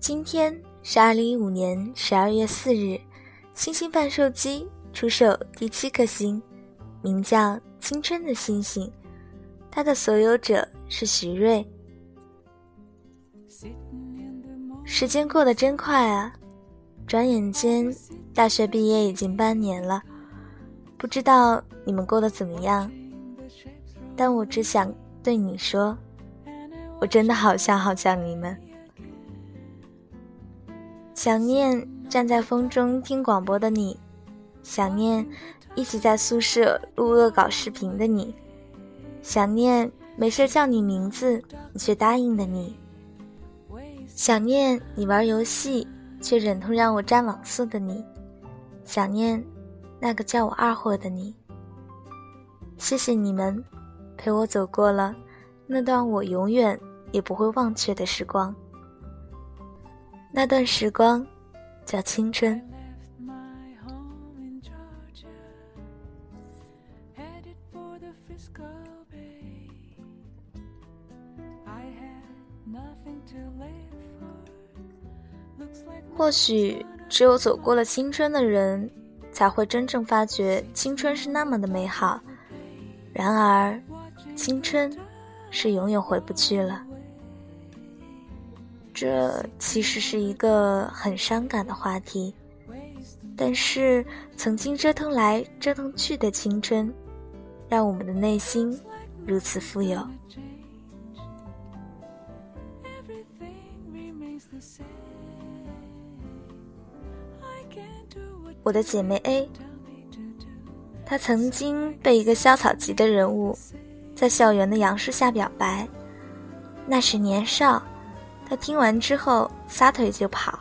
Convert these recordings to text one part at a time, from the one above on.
今天是二零一五年十二月四日，星星贩售机出售第七颗星，名叫“青春”的星星，它的所有者是徐瑞。时间过得真快啊，转眼间大学毕业已经半年了，不知道你们过得怎么样？但我只想对你说，我真的好想好想你们。想念站在风中听广播的你，想念一起在宿舍录恶搞视频的你，想念没事叫你名字你却答应的你，想念你玩游戏却忍痛让我占网速的你，想念那个叫我二货的你。谢谢你们陪我走过了那段我永远也不会忘却的时光。那段时光，叫青春。或许只有走过了青春的人，才会真正发觉青春是那么的美好。然而，青春是永远回不去了。这其实是一个很伤感的话题，但是曾经折腾来折腾去的青春，让我们的内心如此富有。我的姐妹 A，她曾经被一个校草级的人物，在校园的杨树下表白，那时年少。他听完之后撒腿就跑。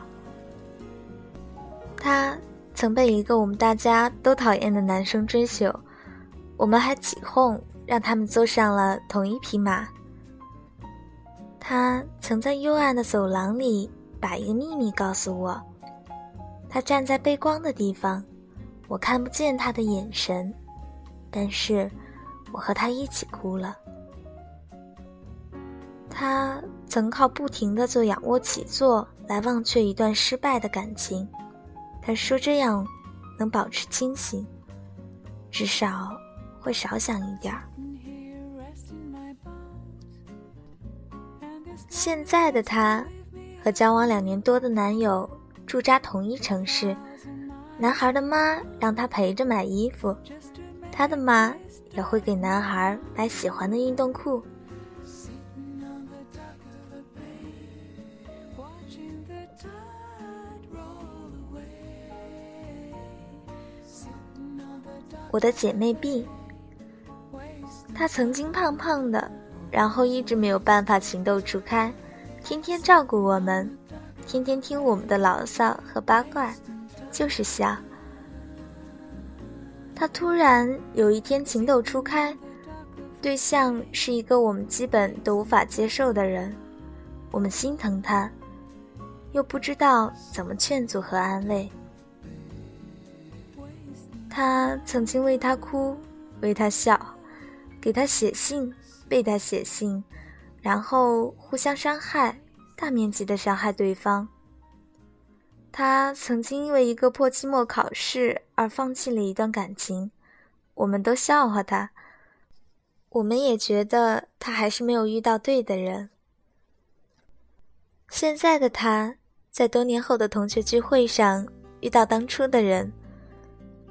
他曾被一个我们大家都讨厌的男生追求，我们还起哄让他们坐上了同一匹马。他曾在幽暗的走廊里把一个秘密告诉我。他站在背光的地方，我看不见他的眼神，但是我和他一起哭了。他曾靠不停的做仰卧起坐来忘却一段失败的感情，他说这样能保持清醒，至少会少想一点儿。现在的他和交往两年多的男友驻扎同一城市，男孩的妈让他陪着买衣服，他的妈也会给男孩买喜欢的运动裤。我的姐妹 B，她曾经胖胖的，然后一直没有办法情窦初开，天天照顾我们，天天听我们的牢骚和八卦，就是笑。她突然有一天情窦初开，对象是一个我们基本都无法接受的人，我们心疼她，又不知道怎么劝阻和安慰。他曾经为他哭，为他笑，给他写信，被他写信，然后互相伤害，大面积的伤害对方。他曾经因为一个破期末考试而放弃了一段感情，我们都笑话他，我们也觉得他还是没有遇到对的人。现在的他，在多年后的同学聚会上遇到当初的人。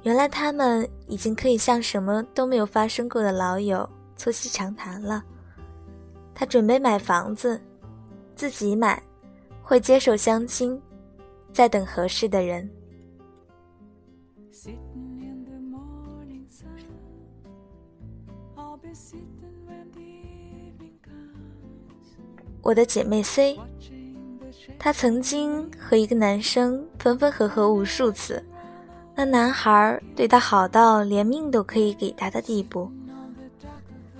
原来他们已经可以像什么都没有发生过的老友促膝长谈了。他准备买房子，自己买，会接受相亲，在等合适的人。我的姐妹 C，她曾经和一个男生分分合合无数次。那男孩对她好到连命都可以给她的地步。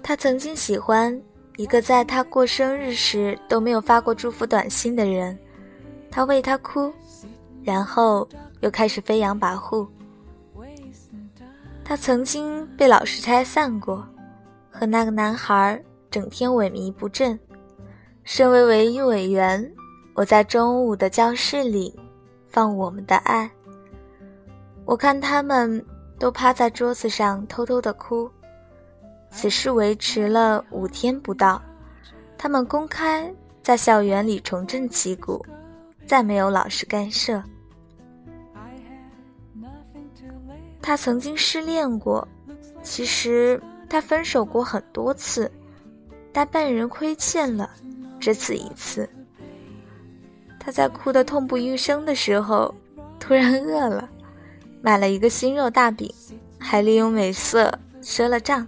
她曾经喜欢一个在她过生日时都没有发过祝福短信的人，她为他哭，然后又开始飞扬跋扈。她曾经被老师拆散过，和那个男孩整天萎靡不振。身为文艺委员，我在中午的教室里放我们的爱。我看他们都趴在桌子上偷偷的哭。此事维持了五天不到，他们公开在校园里重振旗鼓，再没有老师干涉。他曾经失恋过，其实他分手过很多次，但被人亏欠了，只此一次。他在哭得痛不欲生的时候，突然饿了，买了一个熏肉大饼，还利用美色赊了账。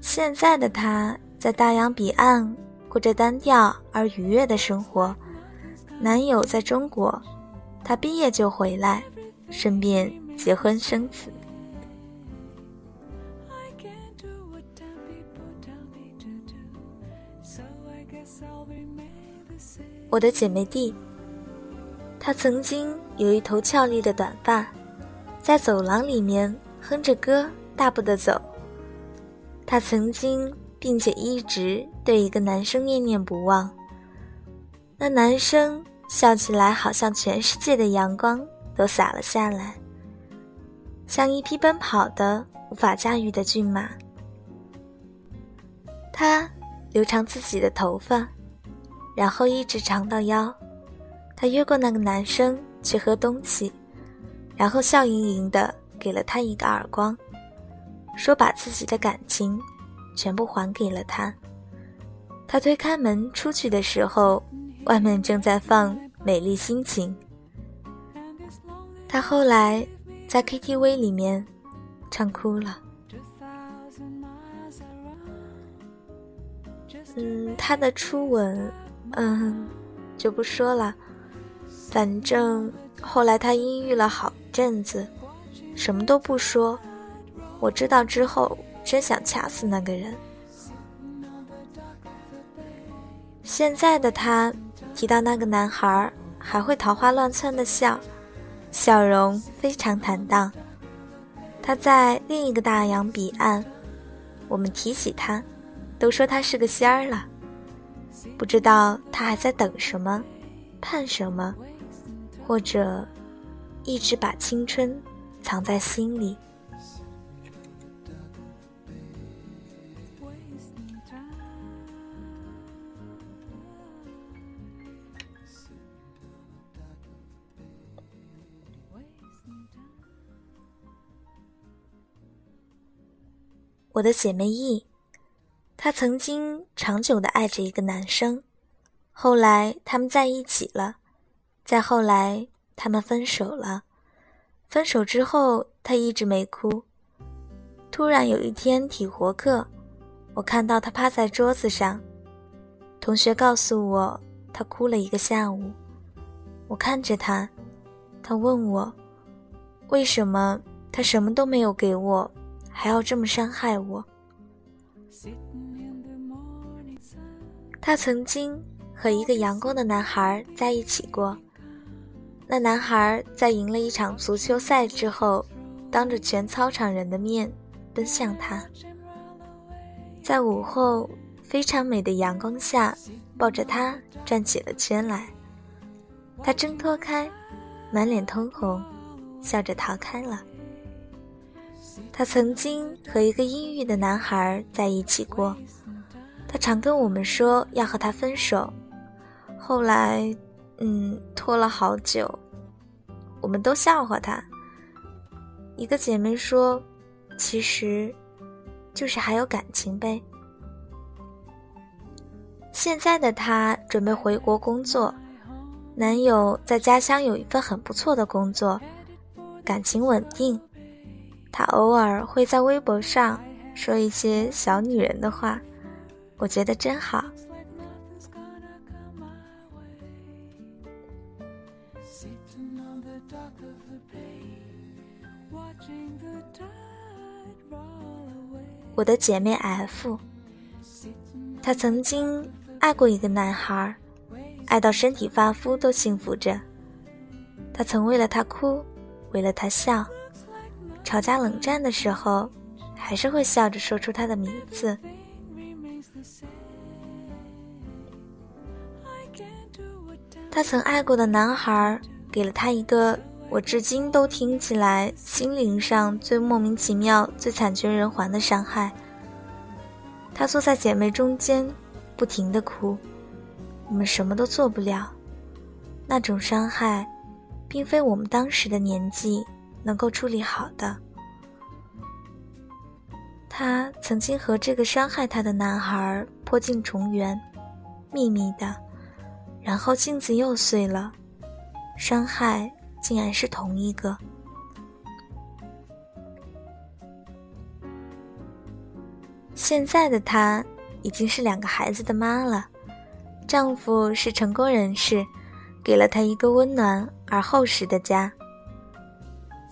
现在的他在大洋彼岸过着单调而愉悦的生活，男友在中国，他毕业就回来，顺便结婚生子。我的姐妹弟，她曾经有一头俏丽的短发，在走廊里面哼着歌大步的走。她曾经并且一直对一个男生念念不忘，那男生笑起来好像全世界的阳光都洒了下来，像一匹奔跑的无法驾驭的骏马。他留长自己的头发。然后一直长到腰，他约过那个男生去喝东西，然后笑盈盈的给了他一个耳光，说把自己的感情全部还给了他。他推开门出去的时候，外面正在放《美丽心情》。他后来在 KTV 里面唱哭了。嗯，他的初吻。嗯，就不说了。反正后来他阴郁了好阵子，什么都不说。我知道之后，真想掐死那个人。现在的他提到那个男孩，还会桃花乱窜的笑，笑容非常坦荡。他在另一个大洋彼岸，我们提起他，都说他是个仙儿了。不知道他还在等什么，盼什么，或者一直把青春藏在心里。我的姐妹 E。她曾经长久的爱着一个男生，后来他们在一起了，再后来他们分手了。分手之后，她一直没哭。突然有一天体活课，我看到她趴在桌子上，同学告诉我她哭了一个下午。我看着她，她问我，为什么他什么都没有给我，还要这么伤害我？他曾经和一个阳光的男孩在一起过。那男孩在赢了一场足球赛之后，当着全操场人的面奔向他，在午后非常美的阳光下，抱着他转起了圈来。他挣脱开，满脸通红，笑着逃开了。他曾经和一个阴郁的男孩在一起过。他常跟我们说要和他分手，后来，嗯，拖了好久，我们都笑话他。一个姐妹说：“其实，就是还有感情呗。”现在的她准备回国工作，男友在家乡有一份很不错的工作，感情稳定。她偶尔会在微博上说一些小女人的话。我觉得真好。我的姐妹 F，她曾经爱过一个男孩，爱到身体发肤都幸福着。她曾为了他哭，为了他笑，吵架冷战的时候，还是会笑着说出他的名字。他曾爱过的男孩给了他一个我至今都听起来心灵上最莫名其妙、最惨绝人寰的伤害。他坐在姐妹中间，不停地哭。我们什么都做不了。那种伤害，并非我们当时的年纪能够处理好的。他曾经和这个伤害他的男孩破镜重圆，秘密的，然后镜子又碎了，伤害竟然是同一个。现在的她已经是两个孩子的妈了，丈夫是成功人士，给了她一个温暖而厚实的家。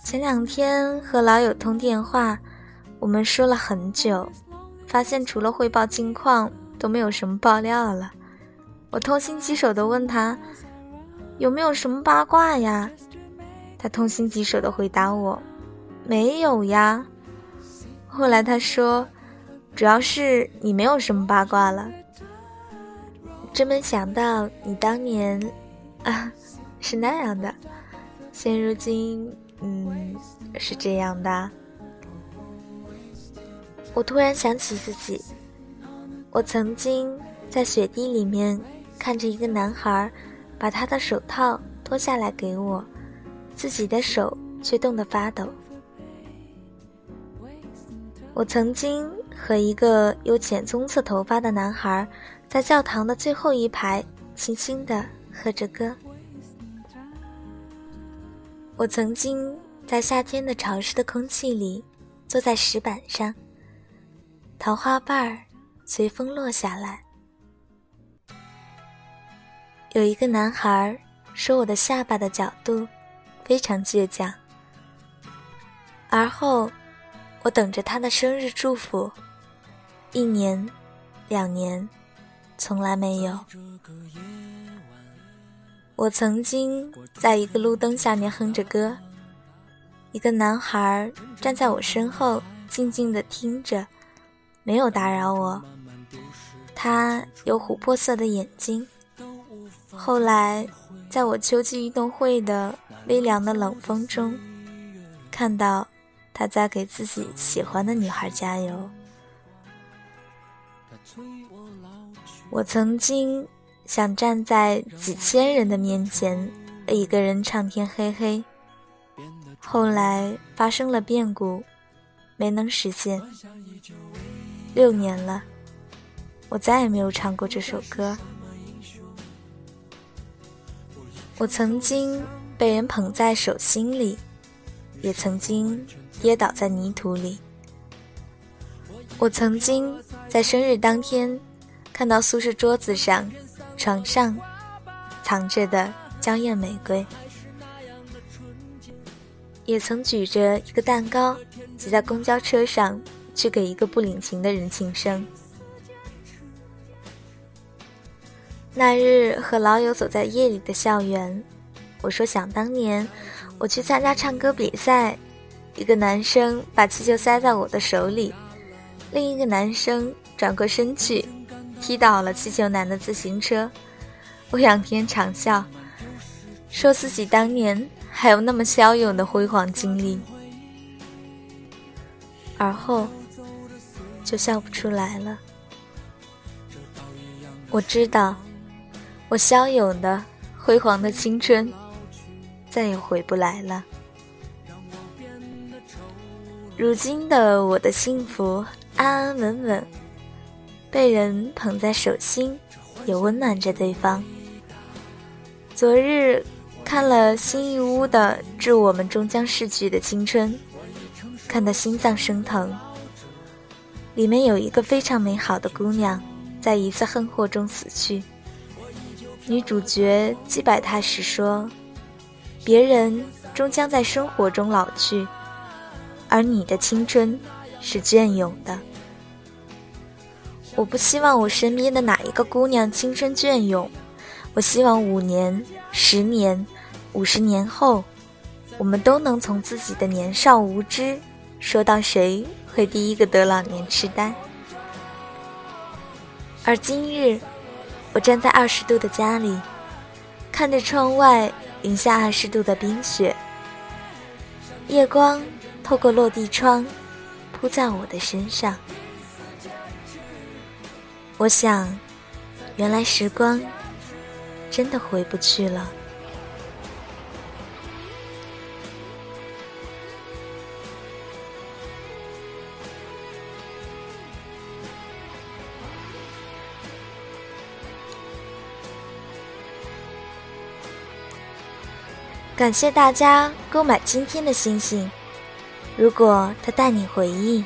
前两天和老友通电话，我们说了很久，发现除了汇报近况都没有什么爆料了。我痛心疾首地问他有没有什么八卦呀？他痛心疾首地回答我：“没有呀。”后来他说。主要是你没有什么八卦了，真没想到你当年啊是那样的，现如今嗯是这样的。我突然想起自己，我曾经在雪地里面看着一个男孩把他的手套脱下来给我，自己的手却冻得发抖。我曾经。和一个有浅棕色头发的男孩，在教堂的最后一排，轻轻地和着歌。我曾经在夏天的潮湿的空气里，坐在石板上，桃花瓣儿随风落下来。有一个男孩说我的下巴的角度非常倔强，而后我等着他的生日祝福。一年，两年，从来没有。我曾经在一个路灯下面哼着歌，一个男孩站在我身后，静静地听着，没有打扰我。他有琥珀色的眼睛。后来，在我秋季运动会的微凉的冷风中，看到他在给自己喜欢的女孩加油。我曾经想站在几千人的面前，一个人唱天黑黑。后来发生了变故，没能实现。六年了，我再也没有唱过这首歌。我曾经被人捧在手心里，也曾经跌倒在泥土里。我曾经在生日当天。看到宿舍桌子上、床上藏着的娇艳玫瑰，也曾举着一个蛋糕挤在公交车上去给一个不领情的人庆生。那日和老友走在夜里的校园，我说想当年我去参加唱歌比赛，一个男生把气球塞在我的手里，另一个男生转过身去。踢倒了气球男的自行车，我仰天长笑，说自己当年还有那么骁勇的辉煌经历，而后就笑不出来了。我知道，我骁勇的辉煌的青春再也回不来了。如今的我的幸福，安安稳稳。被人捧在手心，也温暖着对方。昨日看了新一屋的《致我们终将逝去的青春》，看得心脏生疼。里面有一个非常美好的姑娘，在一次横祸中死去。女主角祭拜她时说：“别人终将在生活中老去，而你的青春是隽永的。”我不希望我身边的哪一个姑娘青春隽永，我希望五年、十年、五十年后，我们都能从自己的年少无知说到谁会第一个得老年痴呆。而今日，我站在二十度的家里，看着窗外零下二十度的冰雪，夜光透过落地窗铺在我的身上。我想，原来时光真的回不去了。感谢大家购买今天的星星。如果它带你回忆，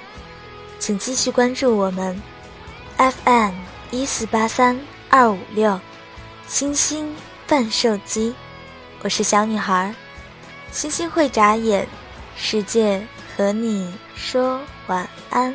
请继续关注我们 FM 一四八三二五六星星贩售机。我是小女孩，星星会眨眼，世界和你说晚安。